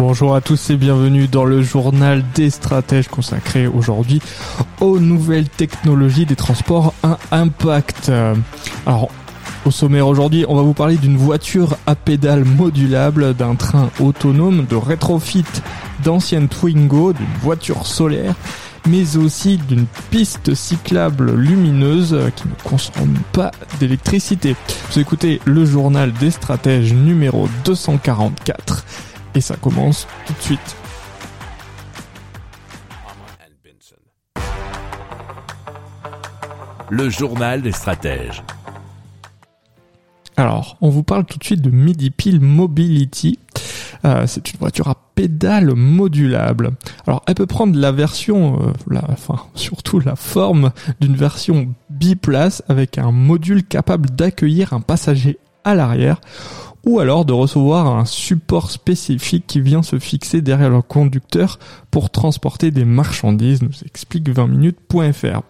Bonjour à tous et bienvenue dans le journal des stratèges consacré aujourd'hui aux nouvelles technologies des transports à impact. Alors, au sommaire aujourd'hui, on va vous parler d'une voiture à pédales modulable, d'un train autonome, de rétrofit d'anciennes Twingo, d'une voiture solaire, mais aussi d'une piste cyclable lumineuse qui ne consomme pas d'électricité. Vous écoutez le journal des stratèges numéro 244 et ça commence tout de suite. Le journal des stratèges. Alors, on vous parle tout de suite de MidiPil Mobility. Euh, c'est une voiture à pédales modulable. Alors, elle peut prendre la version, euh, la, enfin, surtout la forme d'une version biplace avec un module capable d'accueillir un passager à l'arrière ou alors de recevoir un support spécifique qui vient se fixer derrière le conducteur pour transporter des marchandises, nous explique 20minutes.fr.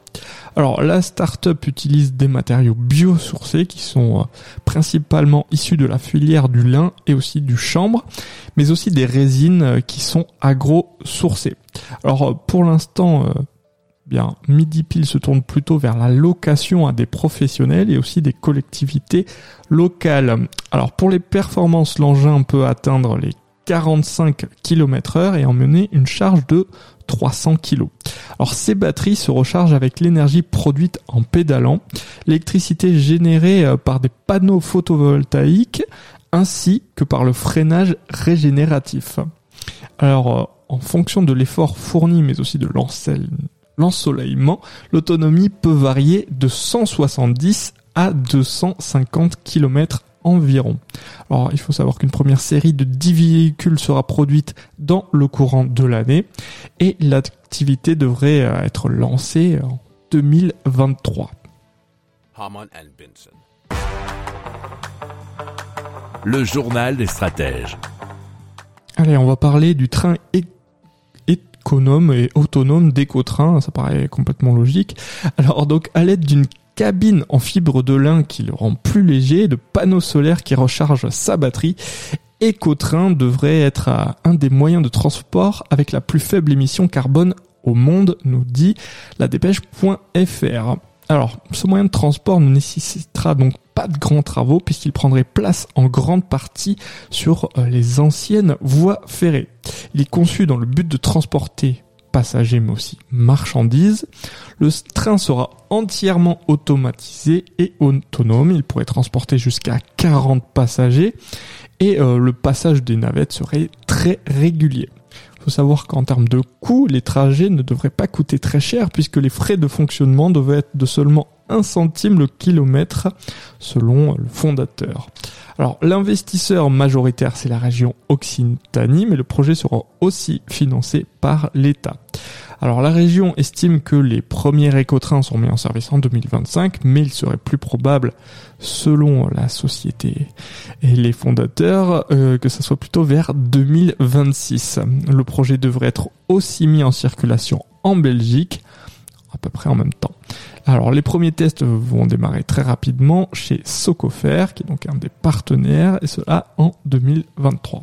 Alors la start-up utilise des matériaux biosourcés qui sont euh, principalement issus de la filière du lin et aussi du chanvre, mais aussi des résines euh, qui sont agro-sourcées. Alors euh, pour l'instant, bien MidiPil se tourne plutôt vers la location à des professionnels et aussi des collectivités locales. Alors pour les performances, l'engin peut atteindre les 45 km heure et emmener une charge de 300 kg. Alors ces batteries se rechargent avec l'énergie produite en pédalant, l'électricité générée euh, par des panneaux photovoltaïques ainsi que par le freinage régénératif. Alors euh, en fonction de l'effort fourni mais aussi de l'ensoleillement, l'autonomie peut varier de 170 à 250 km environ. Alors, il faut savoir qu'une première série de 10 véhicules sera produite dans le courant de l'année et l'activité devrait euh, être lancée en 2023. Haman and Benson. Le journal des stratèges. Allez, on va parler du train é- économe et autonome d'Ecotrain, ça paraît complètement logique. Alors donc à l'aide d'une cabine en fibre de lin qui le rend plus léger, de panneaux solaires qui rechargent sa batterie, Ecotrain devrait être un des moyens de transport avec la plus faible émission carbone au monde, nous dit la dépêche.fr. Alors, ce moyen de transport ne nécessitera donc de grands travaux puisqu'il prendrait place en grande partie sur euh, les anciennes voies ferrées. Il est conçu dans le but de transporter passagers mais aussi marchandises. Le train sera entièrement automatisé et autonome. Il pourrait transporter jusqu'à 40 passagers et euh, le passage des navettes serait très régulier. Faut savoir qu'en termes de coût, les trajets ne devraient pas coûter très cher puisque les frais de fonctionnement devaient être de seulement 1 centime le kilomètre selon le fondateur. Alors l'investisseur majoritaire c'est la région Occitanie mais le projet sera aussi financé par l'État. Alors la région estime que les premiers écotrains sont mis en service en 2025 mais il serait plus probable selon la société et les fondateurs euh, que ça soit plutôt vers 2026. Le projet devrait être aussi mis en circulation en Belgique à peu près en même temps. Alors les premiers tests vont démarrer très rapidement chez Socofer qui est donc un des partenaires et cela en 2023.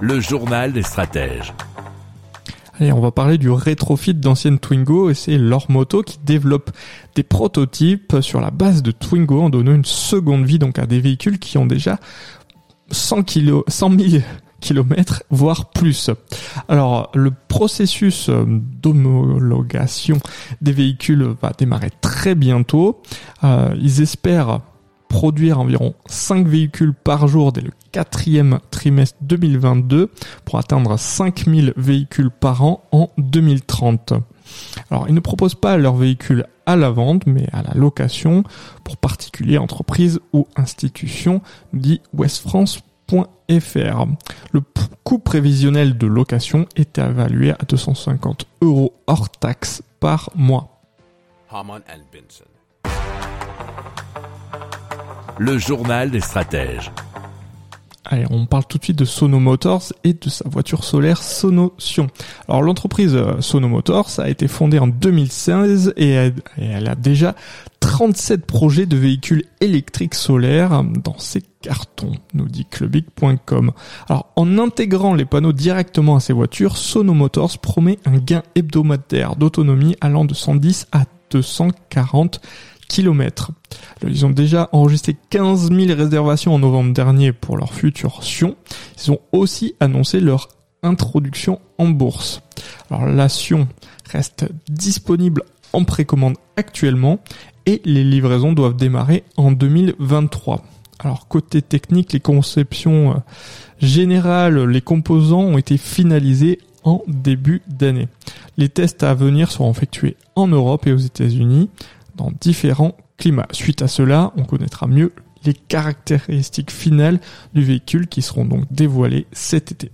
Le journal des stratèges. Allez, on va parler du rétrofit d'anciennes Twingo et c'est leur moto qui développe des prototypes sur la base de Twingo en donnant une seconde vie donc à des véhicules qui ont déjà 100 kg, 100 000 kilomètres, voire plus. Alors, le processus euh, d'homologation des véhicules va démarrer très bientôt. Euh, ils espèrent produire environ 5 véhicules par jour dès le quatrième trimestre 2022 pour atteindre 5000 véhicules par an en 2030. Alors, ils ne proposent pas leurs véhicules à la vente, mais à la location pour particuliers, entreprises ou institutions, dit westfrance.fr. Le coût prévisionnel de location est évalué à 250 euros hors taxe par mois. Le journal des stratèges. Allez, on parle tout de suite de Sono Motors et de sa voiture solaire Sonotion. Alors l'entreprise euh, Sono Motors a été fondée en 2016 et elle, a déjà 37 projets de véhicules électriques solaires dans ses cartons, nous dit clubic.com. Alors en intégrant les panneaux directement à ces voitures, Sono Motors promet un gain hebdomadaire d'autonomie allant de 110 à 240 Ils ont déjà enregistré 15 000 réservations en novembre dernier pour leur futur Sion. Ils ont aussi annoncé leur introduction en bourse. Alors la Sion reste disponible en précommande actuellement et les livraisons doivent démarrer en 2023. Alors côté technique, les conceptions euh, générales, les composants ont été finalisés en début d'année. Les tests à venir seront effectués en Europe et aux États-Unis dans différents climats. Suite à cela, on connaîtra mieux les caractéristiques finales du véhicule qui seront donc dévoilées cet été.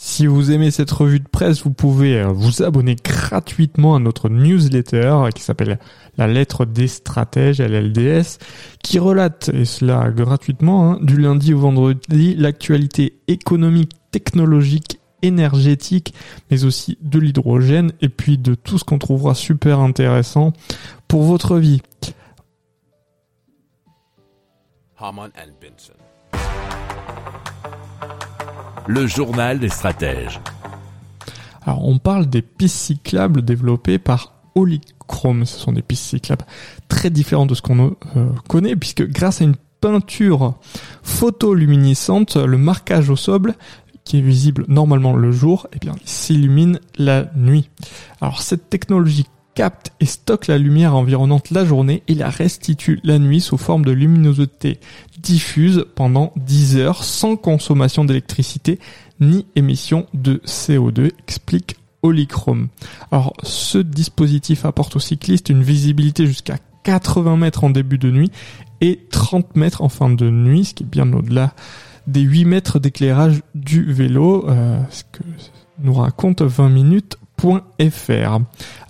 Si vous aimez cette revue de presse, vous pouvez euh, vous abonner gratuitement à notre newsletter qui s'appelle La lettre des stratèges, LLDS, qui relate, et cela gratuitement, hein, du lundi au vendredi, l'actualité économique, technologique, énergétique, mais aussi de l'hydrogène, et puis de tout ce qu'on trouvera super intéressant pour votre vie. Le journal des stratèges. Alors on parle des pistes cyclables développées par Polychrome. Ce sont des pistes cyclables très différentes de ce qu'on euh, connaît, puisque grâce à une peinture photoluminescente, le marquage au sol qui est visible normalement le jour, eh bien, il s'illumine la nuit. Alors cette technologie capte et stocke la lumière environnante la journée et la restitue la nuit sous forme de luminosité diffuse pendant 10 heures sans consommation d'électricité ni émission de CO2, explique Polychrome. Alors ce dispositif apporte aux cyclistes une visibilité jusqu'à 80 mètres en début de nuit et 30 mètres en fin de nuit, ce qui est bien au-delà des 8 mètres d'éclairage du vélo, euh, ce que nous raconte 20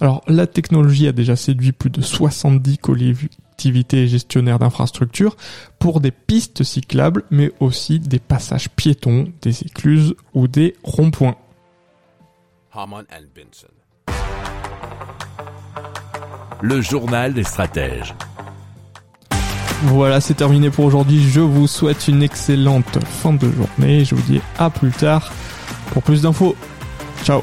Alors la technologie a déjà séduit plus de 70 collectivités gestionnaires d'infrastructures pour des pistes cyclables, mais aussi des passages piétons, des écluses ou des ronds-points. Le journal des stratèges. Voilà, c'est terminé pour aujourd'hui. Je vous souhaite une excellente fin de journée. Je vous dis à plus tard pour plus d'infos. Ciao